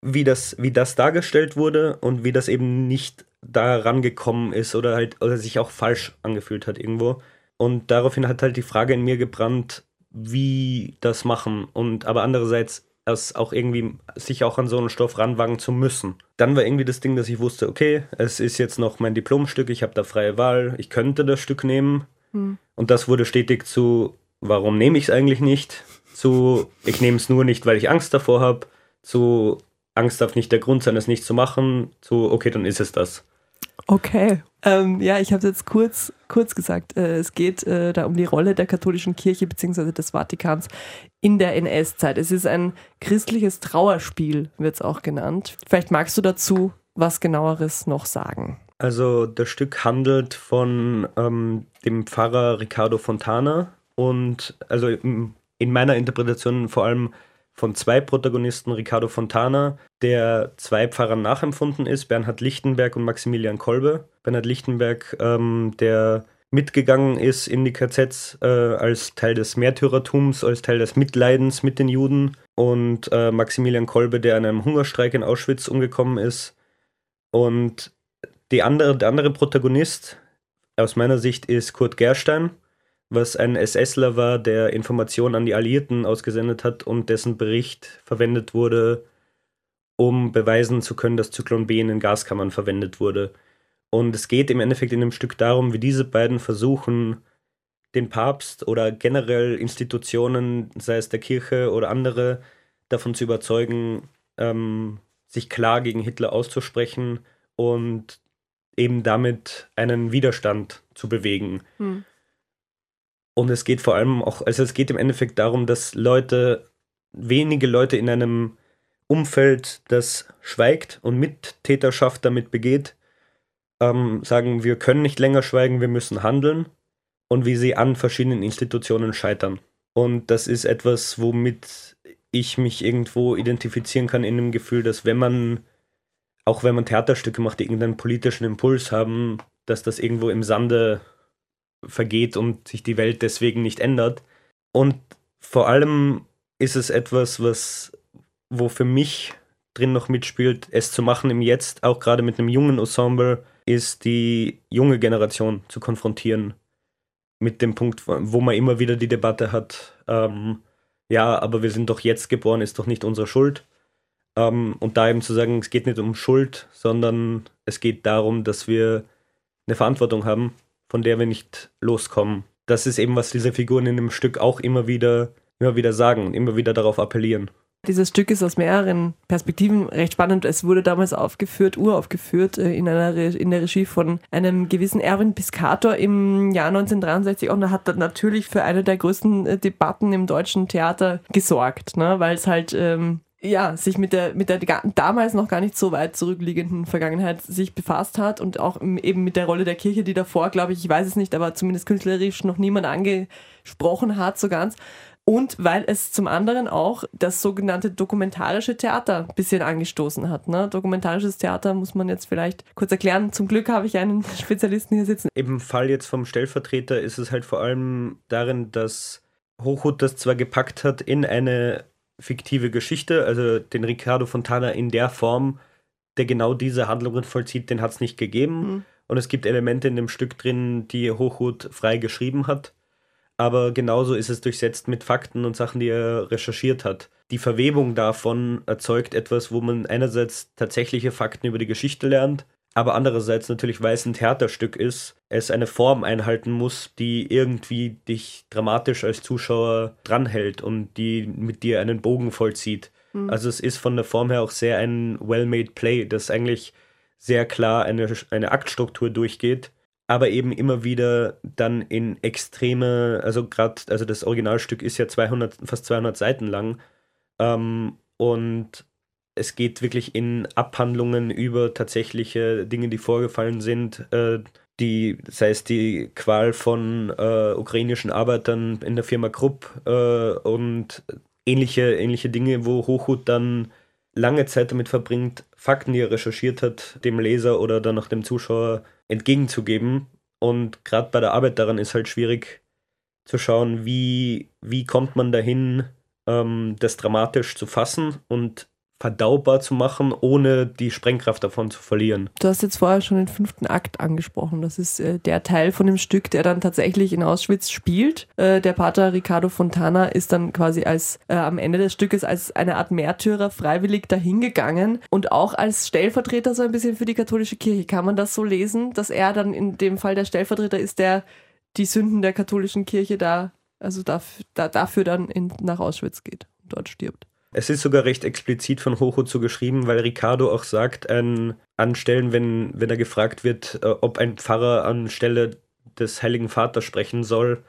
wie das, wie das dargestellt wurde und wie das eben nicht da rangekommen ist oder halt oder sich auch falsch angefühlt hat irgendwo. Und daraufhin hat halt die Frage in mir gebrannt, wie das machen und aber andererseits es auch irgendwie sich auch an so einen Stoff ranwagen zu müssen. Dann war irgendwie das Ding, dass ich wusste, okay, es ist jetzt noch mein Diplomstück, ich habe da freie Wahl, ich könnte das Stück nehmen. Hm. Und das wurde stetig zu, warum nehme ich es eigentlich nicht? Zu, ich nehme es nur nicht, weil ich Angst davor habe. Zu, Angst darf nicht der Grund sein, es nicht zu machen. Zu, okay, dann ist es das. Okay. Ähm, ja, ich habe es jetzt kurz, kurz gesagt. Äh, es geht äh, da um die Rolle der katholischen Kirche bzw. des Vatikans in der NS-Zeit. Es ist ein christliches Trauerspiel, wird es auch genannt. Vielleicht magst du dazu was genaueres noch sagen. Also das Stück handelt von ähm, dem Pfarrer Riccardo Fontana und also in in meiner Interpretation vor allem von zwei Protagonisten, Riccardo Fontana, der zwei Pfarrern nachempfunden ist, Bernhard Lichtenberg und Maximilian Kolbe. Bernhard Lichtenberg, ähm, der mitgegangen ist in die KZs äh, als Teil des Märtyrertums, als Teil des Mitleidens mit den Juden und äh, Maximilian Kolbe, der an einem Hungerstreik in Auschwitz umgekommen ist. Und die andere, der andere Protagonist aus meiner Sicht ist Kurt Gerstein, was ein SSler war, der Informationen an die Alliierten ausgesendet hat und dessen Bericht verwendet wurde, um beweisen zu können, dass Zyklon B in den Gaskammern verwendet wurde. Und es geht im Endeffekt in dem Stück darum, wie diese beiden versuchen, den Papst oder generell Institutionen, sei es der Kirche oder andere, davon zu überzeugen, ähm, sich klar gegen Hitler auszusprechen und eben damit einen Widerstand zu bewegen. Hm. Und es geht vor allem auch, also es geht im Endeffekt darum, dass Leute, wenige Leute in einem Umfeld, das schweigt und Mittäterschaft damit begeht, ähm, sagen, wir können nicht länger schweigen, wir müssen handeln und wie sie an verschiedenen Institutionen scheitern. Und das ist etwas, womit ich mich irgendwo identifizieren kann in dem Gefühl, dass wenn man, auch wenn man Theaterstücke macht, die irgendeinen politischen Impuls haben, dass das irgendwo im Sande vergeht und sich die Welt deswegen nicht ändert. Und vor allem ist es etwas, was, wo für mich drin noch mitspielt, es zu machen im Jetzt, auch gerade mit einem jungen Ensemble, ist die junge Generation zu konfrontieren. Mit dem Punkt, wo man immer wieder die Debatte hat, ähm, ja, aber wir sind doch jetzt geboren, ist doch nicht unsere Schuld. Ähm, und da eben zu sagen, es geht nicht um Schuld, sondern es geht darum, dass wir eine Verantwortung haben, von der wir nicht loskommen. Das ist eben, was diese Figuren in dem Stück auch immer wieder, immer wieder sagen und immer wieder darauf appellieren. Dieses Stück ist aus mehreren Perspektiven recht spannend. Es wurde damals aufgeführt, uraufgeführt, äh, in, einer Re in der Regie von einem gewissen Erwin Piscator im Jahr 1963 und er hat natürlich für eine der größten äh, Debatten im deutschen Theater gesorgt, ne? weil es halt ähm, ja, sich mit der, mit der damals noch gar nicht so weit zurückliegenden Vergangenheit sich befasst hat und auch eben mit der Rolle der Kirche, die davor, glaube ich, ich weiß es nicht, aber zumindest künstlerisch noch niemand angesprochen hat, so ganz. Und weil es zum anderen auch das sogenannte dokumentarische Theater ein bisschen angestoßen hat. Ne? Dokumentarisches Theater muss man jetzt vielleicht kurz erklären. Zum Glück habe ich einen [LAUGHS] Spezialisten hier sitzen. Im Fall jetzt vom Stellvertreter ist es halt vor allem darin, dass Hochhut das zwar gepackt hat in eine fiktive Geschichte, also den Ricardo Fontana in der Form, der genau diese Handlungen vollzieht, den hat es nicht gegeben. Mhm. Und es gibt Elemente in dem Stück drin, die Hochhut frei geschrieben hat aber genauso ist es durchsetzt mit Fakten und Sachen, die er recherchiert hat. Die Verwebung davon erzeugt etwas, wo man einerseits tatsächliche Fakten über die Geschichte lernt, aber andererseits natürlich, weil es ein Theaterstück ist, es eine Form einhalten muss, die irgendwie dich dramatisch als Zuschauer dranhält und die mit dir einen Bogen vollzieht. Mhm. Also es ist von der Form her auch sehr ein well-made Play, das eigentlich sehr klar eine, eine Aktstruktur durchgeht aber eben immer wieder dann in extreme, also gerade, also das Originalstück ist ja 200, fast 200 Seiten lang ähm, und es geht wirklich in Abhandlungen über tatsächliche Dinge, die vorgefallen sind, äh, die, sei es die Qual von äh, ukrainischen Arbeitern in der Firma Krupp äh, und ähnliche, ähnliche Dinge, wo Hochhut dann lange Zeit damit verbringt, Fakten, die er recherchiert hat, dem Leser oder dann auch dem Zuschauer entgegenzugeben. Und gerade bei der Arbeit daran ist halt schwierig zu schauen, wie, wie kommt man dahin, ähm, das dramatisch zu fassen und verdaubar zu machen, ohne die Sprengkraft davon zu verlieren. Du hast jetzt vorher schon den fünften Akt angesprochen. Das ist äh, der Teil von dem Stück, der dann tatsächlich in Auschwitz spielt. Äh, der Pater Ricardo Fontana ist dann quasi als äh, am Ende des Stückes als eine Art Märtyrer freiwillig dahingegangen und auch als Stellvertreter so ein bisschen für die katholische Kirche. Kann man das so lesen, dass er dann in dem Fall der Stellvertreter ist, der die Sünden der katholischen Kirche da, also dafür, da, dafür dann in, nach Auschwitz geht und dort stirbt? Es ist sogar recht explizit von Hocho zu geschrieben, weil Ricardo auch sagt, an, an Stellen, wenn, wenn er gefragt wird, äh, ob ein Pfarrer anstelle des Heiligen Vaters sprechen soll,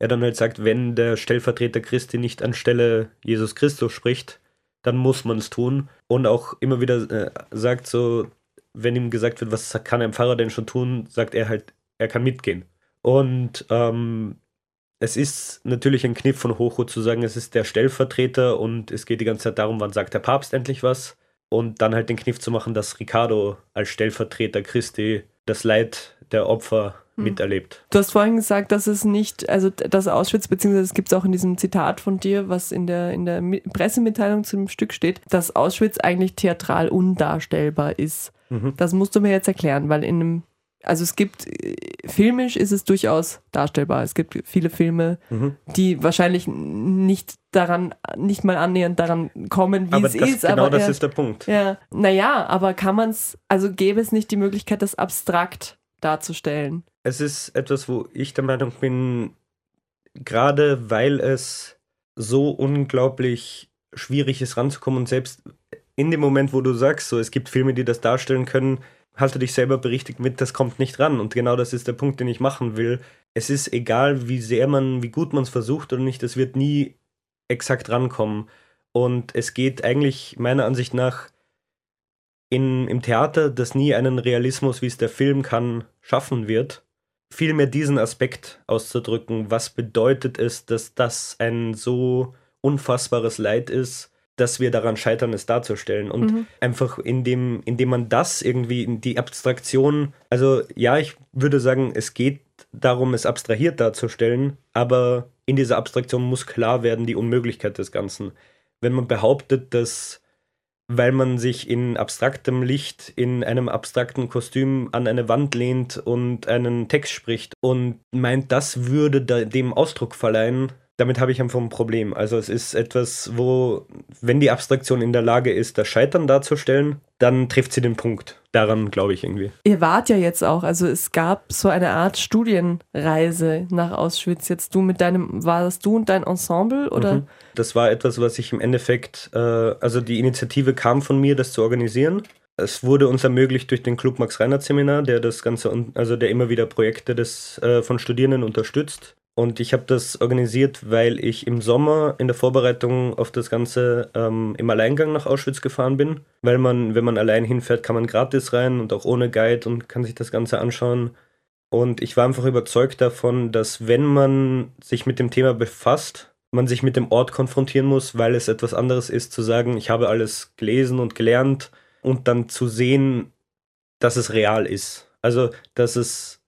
er dann halt sagt, wenn der Stellvertreter Christi nicht anstelle Jesus Christus spricht, dann muss man es tun. Und auch immer wieder äh, sagt so, wenn ihm gesagt wird, was kann ein Pfarrer denn schon tun, sagt er halt, er kann mitgehen. Und ähm, es ist natürlich ein Kniff von Hocho zu sagen, es ist der Stellvertreter und es geht die ganze Zeit darum, wann sagt der Papst endlich was. Und dann halt den Kniff zu machen, dass Ricardo als Stellvertreter Christi das Leid der Opfer hm. miterlebt. Du hast vorhin gesagt, dass es nicht, also das Auschwitz, beziehungsweise es gibt es auch in diesem Zitat von dir, was in der, in der Pressemitteilung zu dem Stück steht, dass Auschwitz eigentlich theatral undarstellbar ist. Mhm. Das musst du mir jetzt erklären, weil in einem also es gibt, äh, filmisch ist es durchaus darstellbar. Es gibt viele Filme, mhm. die wahrscheinlich nicht daran, nicht mal annähernd daran kommen, wie aber es das, ist. Genau aber das er, ist der Punkt. Ja, naja, aber kann man es, also gäbe es nicht die Möglichkeit, das abstrakt darzustellen? Es ist etwas, wo ich der Meinung bin, gerade weil es so unglaublich schwierig ist ranzukommen und selbst in dem Moment, wo du sagst, so es gibt Filme, die das darstellen können, halte dich selber berichtigt mit, das kommt nicht ran. Und genau das ist der Punkt, den ich machen will. Es ist egal, wie sehr man, wie gut man es versucht oder nicht, es wird nie exakt rankommen. Und es geht eigentlich meiner Ansicht nach in, im Theater, das nie einen Realismus, wie es der Film kann, schaffen wird, vielmehr diesen Aspekt auszudrücken. Was bedeutet es, dass das ein so unfassbares Leid ist, dass wir daran scheitern, es darzustellen. Und Mhm. einfach indem, indem man das irgendwie in die Abstraktion, also ja, ich würde sagen, es geht darum, es abstrahiert darzustellen, aber in dieser Abstraktion muss klar werden die Unmöglichkeit des Ganzen. Wenn man behauptet, dass weil man sich in abstraktem Licht in einem abstrakten Kostüm an eine Wand lehnt und einen Text spricht und meint, das würde da dem Ausdruck verleihen, damit habe ich einfach ein Problem. Also es ist etwas, wo, wenn die Abstraktion in der Lage ist, das Scheitern darzustellen, dann trifft sie den Punkt. Daran glaube ich irgendwie. Ihr wart ja jetzt auch, also es gab so eine Art Studienreise nach Auschwitz. Jetzt du mit deinem, war das du und dein Ensemble oder? Mhm. Das war etwas, was ich im Endeffekt, äh, also die Initiative kam von mir, das zu organisieren. Es wurde uns ermöglicht durch den Club Max Reinhardt Seminar, der das Ganze, also der immer wieder Projekte des, äh, von Studierenden unterstützt. Und ich habe das organisiert, weil ich im Sommer in der Vorbereitung auf das Ganze ähm, im Alleingang nach Auschwitz gefahren bin. Weil man, wenn man allein hinfährt, kann man gratis rein und auch ohne Guide und kann sich das Ganze anschauen. Und ich war einfach überzeugt davon, dass wenn man sich mit dem Thema befasst, man sich mit dem Ort konfrontieren muss, weil es etwas anderes ist, zu sagen, ich habe alles gelesen und gelernt und dann zu sehen, dass es real ist. Also, dass es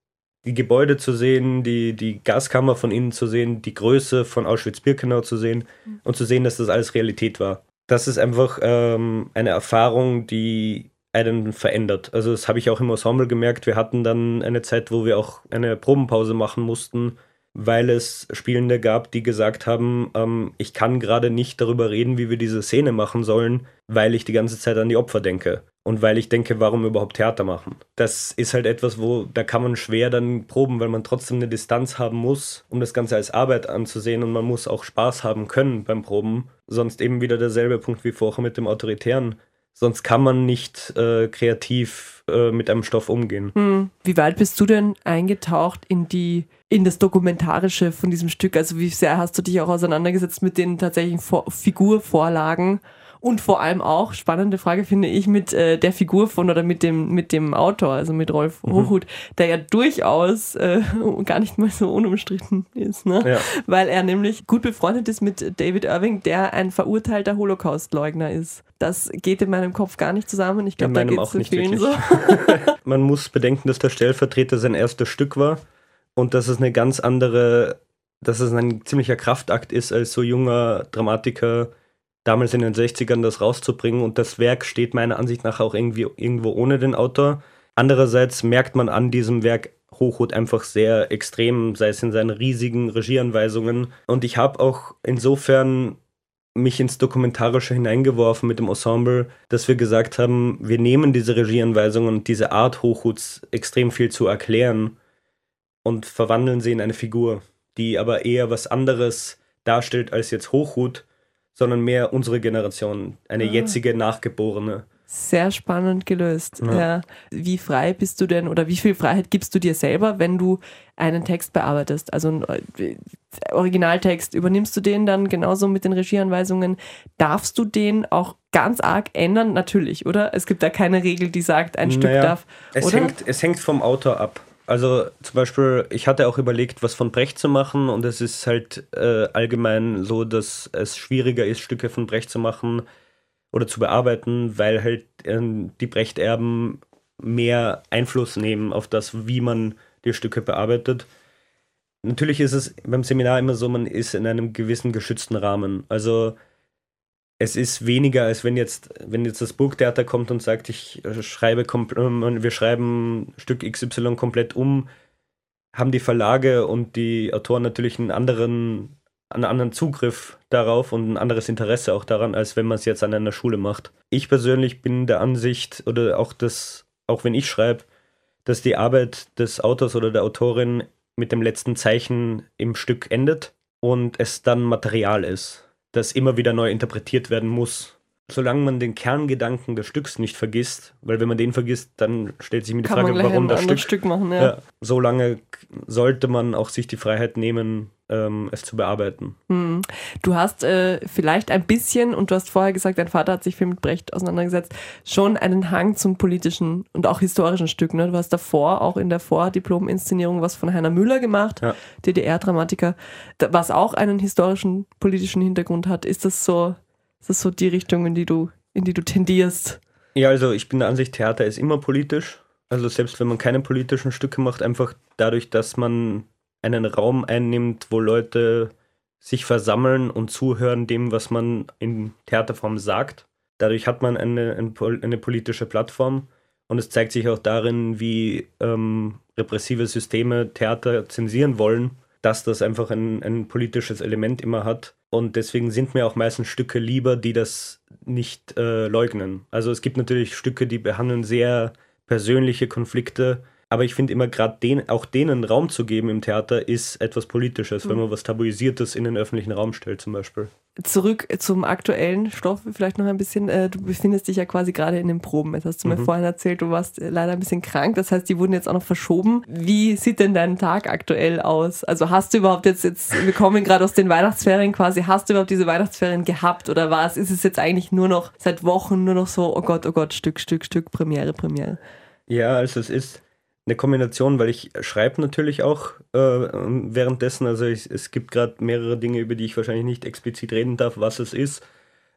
die Gebäude zu sehen, die, die Gaskammer von innen zu sehen, die Größe von Auschwitz-Birkenau zu sehen und zu sehen, dass das alles Realität war. Das ist einfach ähm, eine Erfahrung, die einen verändert. Also das habe ich auch im Ensemble gemerkt. Wir hatten dann eine Zeit, wo wir auch eine Probenpause machen mussten, weil es Spielende gab, die gesagt haben, ähm, ich kann gerade nicht darüber reden, wie wir diese Szene machen sollen, weil ich die ganze Zeit an die Opfer denke. Und weil ich denke, warum überhaupt Theater machen? Das ist halt etwas, wo da kann man schwer dann proben, weil man trotzdem eine Distanz haben muss, um das Ganze als Arbeit anzusehen und man muss auch Spaß haben können beim Proben. Sonst eben wieder derselbe Punkt wie vorher mit dem Autoritären. Sonst kann man nicht äh, kreativ äh, mit einem Stoff umgehen. Hm. Wie weit bist du denn eingetaucht in die in das Dokumentarische von diesem Stück? Also wie sehr hast du dich auch auseinandergesetzt mit den tatsächlichen Vor Figurvorlagen? Und vor allem auch, spannende Frage finde ich, mit äh, der Figur von oder mit dem, mit dem Autor, also mit Rolf Mhm. Hochhuth, der ja durchaus äh, gar nicht mal so unumstritten ist, ne? Ja. Weil er nämlich gut befreundet ist mit David Irving, der ein verurteilter Holocaust-Leugner ist. Das geht in meinem Kopf gar nicht zusammen. Ich glaube, da geht es auch nicht vielen wirklich. so. [LAUGHS] [LAUGHS] Man muss bedenken, dass der Stellvertreter sein erstes Stück war und dass es eine ganz andere, dass es ein ziemlicher Kraftakt ist, als so junger Dramatiker damals in den 60ern das rauszubringen. Und das Werk steht meiner Ansicht nach auch irgendwie irgendwo ohne den Autor. Andererseits merkt man an diesem Werk Hochhut einfach sehr extrem, sei es in seinen riesigen Regieanweisungen. Und ich habe auch insofern mich ins Dokumentarische hineingeworfen mit dem Ensemble, dass wir gesagt haben, wir nehmen diese Regieanweisungen und diese Art Hochhuts extrem viel zu erklären und verwandeln sie in eine Figur, die aber eher was anderes darstellt als jetzt Hochhut, sondern mehr unsere Generation, eine Ah. jetzige Nachgeborene. Sehr spannend gelöst. Ja. Ja. Wie frei bist du denn oder wie viel Freiheit gibst du dir selber, wenn du einen Text bearbeitest? Also einen äh, Originaltext, übernimmst du den dann genauso mit den Regieanweisungen? Darfst du den auch ganz arg ändern? Natürlich, oder? Es gibt da keine Regel, die sagt, ein Stück Naja, darf. Es oder? hängt, es hängt vom Autor ab. Also zum Beispiel, ich hatte auch überlegt, was von Brecht zu machen und es ist halt äh, allgemein so, dass es schwieriger ist, Stücke von Brecht zu machen oder zu bearbeiten, weil halt ähm, die Brecht-Erben mehr Einfluss nehmen auf das, wie man die Stücke bearbeitet. Natürlich ist es beim Seminar immer so, man ist in einem gewissen geschützten Rahmen. Also es ist weniger, als wenn jetzt, wenn jetzt das Burgtheater kommt und sagt, ich äh, schreibe ähm, wir schreiben Stück XY komplett um, haben die Verlage und die Autoren natürlich einen anderen, einen anderen Zugriff darauf und ein anderes Interesse auch daran, als wenn man es jetzt an einer Schule macht. Ich persönlich bin der Ansicht, oder auch das, auch wenn ich schreibe, dass die Arbeit des Autors oder der Autorin mit dem letzten Zeichen im Stück endet und es dann Material ist, das immer wieder neu interpretiert werden muss. Solange man den Kerngedanken des Stücks nicht vergisst, weil wenn man den vergisst, dann stellt sich mir die Kann Frage, warum das Stück. Stück machen, ja. Ja, solange k- sollte man auch sich die Freiheit nehmen, ähm, es zu bearbeiten. Hm. Du hast äh, vielleicht ein bisschen, und du hast vorher gesagt, dein Vater hat sich viel mit Brecht auseinandergesetzt, schon einen Hang zum politischen und auch historischen Stück. Ne? Du hast davor, auch in der Vordiplom-Inszenierung, was von Heiner Müller gemacht, Ja. DDR-Dramatiker, was auch einen historischen, politischen Hintergrund hat. Ist das so, ist das so die Richtung, in die du, in die du tendierst? Ja, also ich bin der Ansicht, Theater ist immer politisch. Also selbst wenn man keine politischen Stücke macht, einfach dadurch, dass man einen Raum einnimmt, wo Leute sich versammeln und zuhören dem, was man in Theaterform sagt. Dadurch hat man eine, eine politische Plattform und es zeigt sich auch darin, wie ähm, repressive Systeme Theater zensieren wollen, dass das einfach ein, ein politisches Element immer hat. Und deswegen sind mir auch meistens Stücke lieber, die das nicht äh, leugnen. Also es gibt natürlich Stücke, die behandeln sehr persönliche Konflikte, aber ich finde immer gerade den, auch denen Raum zu geben im Theater ist etwas Politisches, wenn man was Tabuisiertes in den öffentlichen Raum stellt zum Beispiel. Zurück zum aktuellen Stoff vielleicht noch ein bisschen. Äh, Du befindest dich ja quasi gerade in den Proben. Jetzt hast du mir Mhm. vorhin erzählt, du warst äh, leider ein bisschen krank. Das heißt, die wurden jetzt auch noch verschoben. Wie sieht denn dein Tag aktuell aus? Also hast du überhaupt jetzt, jetzt wir kommen gerade aus den Weihnachtsferien quasi, hast du überhaupt diese Weihnachtsferien gehabt oder was? Ist es jetzt eigentlich nur noch seit Wochen nur noch so, oh Gott, oh Gott, Stück, Stück, Stück, Premiere, Premiere? Ja, also es ist eine Kombination, weil ich schreibe natürlich auch äh, währenddessen. Also ich, es gibt gerade mehrere Dinge, über die ich wahrscheinlich nicht explizit reden darf, was es ist,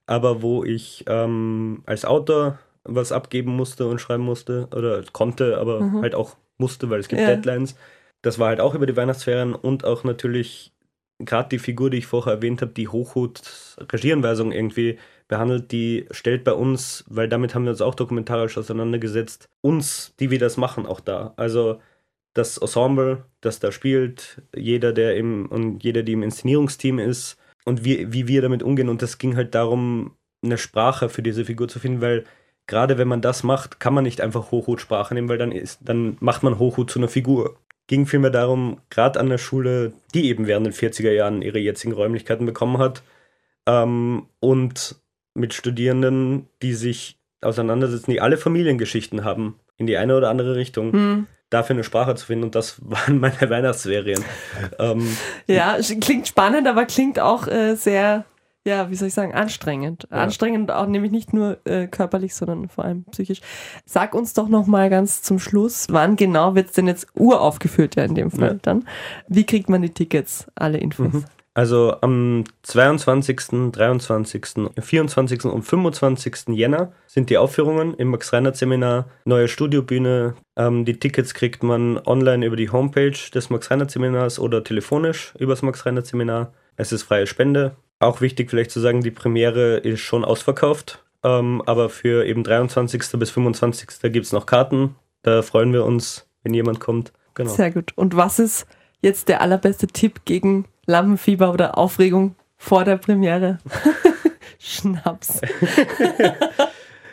aber wo ich ähm, als Autor was abgeben musste und schreiben musste oder konnte, aber Mhm. halt auch musste, weil es gibt Ja. Deadlines. Das war halt auch über die Weihnachtsferien und auch natürlich gerade die Figur, die ich vorher erwähnt habe, die Hochhut-Regieanweisung irgendwie behandelt, die stellt bei uns, weil damit haben wir uns auch dokumentarisch auseinandergesetzt, uns, die wir das machen, auch da. Also das Ensemble, das da spielt, jeder, der im und jeder, die im Inszenierungsteam ist und wie, wie wir damit umgehen. Und das ging halt darum, eine Sprache für diese Figur zu finden, weil gerade wenn man das macht, kann man nicht einfach Hochhutsprache nehmen, weil dann ist, dann macht man Hochhut zu einer Figur. Ging vielmehr darum, gerade an der Schule, die eben während den 40er Jahren ihre jetzigen Räumlichkeiten bekommen hat, ähm, und mit Studierenden, die sich auseinandersetzen, die alle Familiengeschichten haben, in die eine oder andere Richtung, Hm. dafür eine Sprache zu finden. Und das [LAUGHS] waren meine Weihnachtsserien. ähm, Ja, klingt spannend, aber klingt auch äh, sehr, ja, wie soll ich sagen, anstrengend. Ja. Anstrengend auch nämlich nicht nur äh, körperlich, sondern vor allem psychisch. Sag uns doch noch mal ganz zum Schluss, wann genau wird es denn jetzt uraufgeführt ja in dem Fall Ja. dann? Wie kriegt man die Tickets? Alle Infos. Mhm. Also am 22., 23., 24. und 25. Jänner sind die Aufführungen im Max-Reinhardt-Seminar, neue Studiobühne. Ähm, die Tickets kriegt man online über die Homepage des Max-Reinhardt-Seminars oder telefonisch übers Max-Reinhardt-Seminar. Es ist freie Spende. Auch wichtig vielleicht zu sagen, die Premiere ist schon ausverkauft, ähm, aber für eben 23. bis 25. gibt es noch Karten. Da freuen wir uns, wenn jemand kommt. Genau. Sehr gut. Und was ist jetzt der allerbeste Tipp gegen Lampenfieber oder Aufregung vor der Premiere? [LAUGHS] Schnaps. [LAUGHS]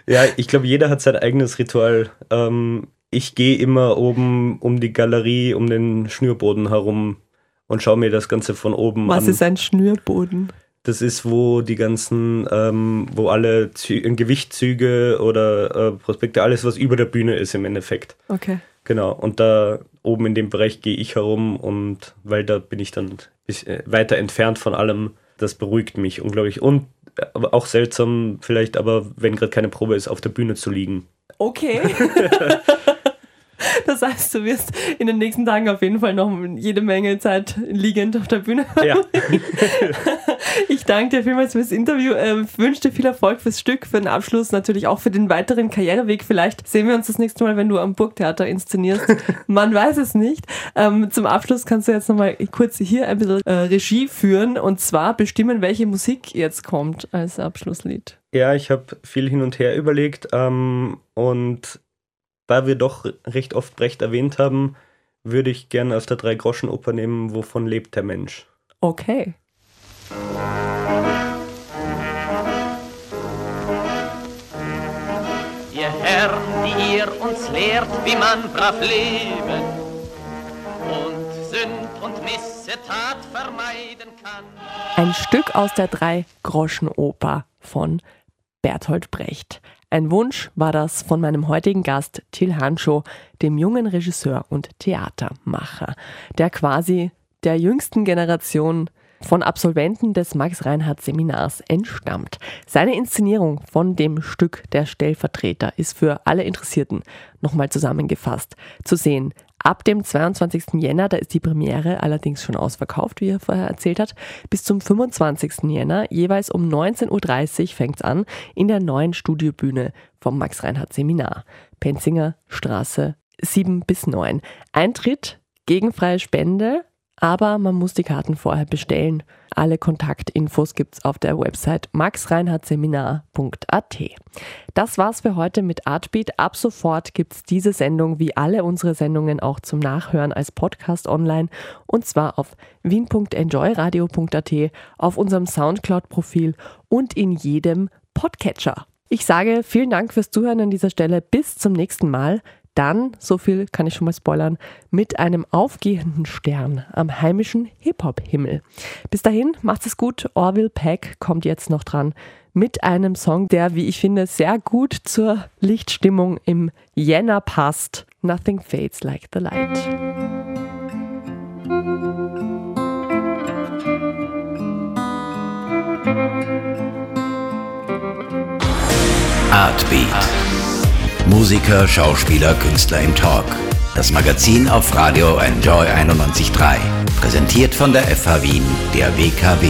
Ja, ich glaube, jeder hat sein eigenes Ritual. Ähm, ich gehe immer oben um die Galerie, um den Schnürboden herum und schaue mir das Ganze von oben Was an. ist ein Schnürboden? das ist, wo die ganzen, ähm, wo alle Zü Gewichtzüge oder äh, Prospekte, alles, was über der Bühne ist im Endeffekt. Okay. Genau. Und da oben in dem Bereich gehe ich herum und weil da bin ich dann äh, weiter entfernt von allem. Das beruhigt mich unglaublich. Und äh, aber auch seltsam vielleicht, aber wenn gerade keine Probe ist, auf der Bühne zu liegen. Okay. [LAUGHS] [LAUGHS] Das heißt, du wirst in den nächsten Tagen auf jeden Fall noch jede Menge Zeit liegend auf der Bühne. Ja. [LAUGHS] Ich danke dir vielmals fürs Interview. Ähm, wünsche dir viel Erfolg fürs Stück, für den Abschluss, natürlich auch für den weiteren Karriereweg. Vielleicht sehen wir uns das nächste Mal, wenn du am Burgtheater inszenierst. [LAUGHS] Man weiß es nicht. Ähm, zum Abschluss kannst du jetzt nochmal kurz hier ein bisschen äh, Regie führen und zwar bestimmen, welche Musik jetzt kommt als Abschlusslied. Ja, ich habe viel hin und her überlegt ähm, und da wir doch recht oft Brecht erwähnt haben, würde ich gerne aus der Drei-Groschen-Oper nehmen, wovon lebt der Mensch. Okay. Ihr Herren, die ihr uns lehrt, wie man brav leben und Sünd und Missetat vermeiden kann. Ein Stück aus der Drei-Groschen-Oper von Bertolt Brecht. Ein Wunsch war das von meinem heutigen Gast Till Hanschow, dem jungen Regisseur und Theatermacher, der quasi der jüngsten Generation von Absolventen des Max-Reinhardt-Seminars entstammt. Seine Inszenierung von dem Stück Der Stellvertreter ist für alle Interessierten nochmal zusammengefasst zu sehen. Ab dem 22. Jänner, da ist die Premiere allerdings schon ausverkauft, wie er vorher erzählt hat, bis zum 25. Jänner, jeweils um 19.30 Uhr fängt's an, in der neuen Studiobühne vom Max-Reinhardt-Seminar. Penzinger Straße 7 bis 9. Eintritt, gegenfreie Spende, aber man muss die Karten vorher bestellen. Alle Kontaktinfos gibt's auf der Website maxreinhardtseminar.at. Das war's für heute mit Artbeat. Ab sofort gibt's diese Sendung wie alle unsere Sendungen auch zum Nachhören als Podcast online und zwar auf wien.enjoyradio.at, auf unserem Soundcloud-Profil und in jedem Podcatcher. Ich sage vielen Dank fürs Zuhören an dieser Stelle. Bis zum nächsten Mal dann, so viel kann ich schon mal spoilern, mit einem aufgehenden Stern am heimischen Hip-Hop-Himmel. Bis dahin, macht es gut. Orville Peck kommt jetzt noch dran mit einem Song, der, wie ich finde, sehr gut zur Lichtstimmung im Jänner passt. Nothing fades like the light. Artbeat. Musiker, Schauspieler, Künstler im Talk. Das Magazin auf Radio Enjoy 91.3. Präsentiert von der FH Wien, der WKW.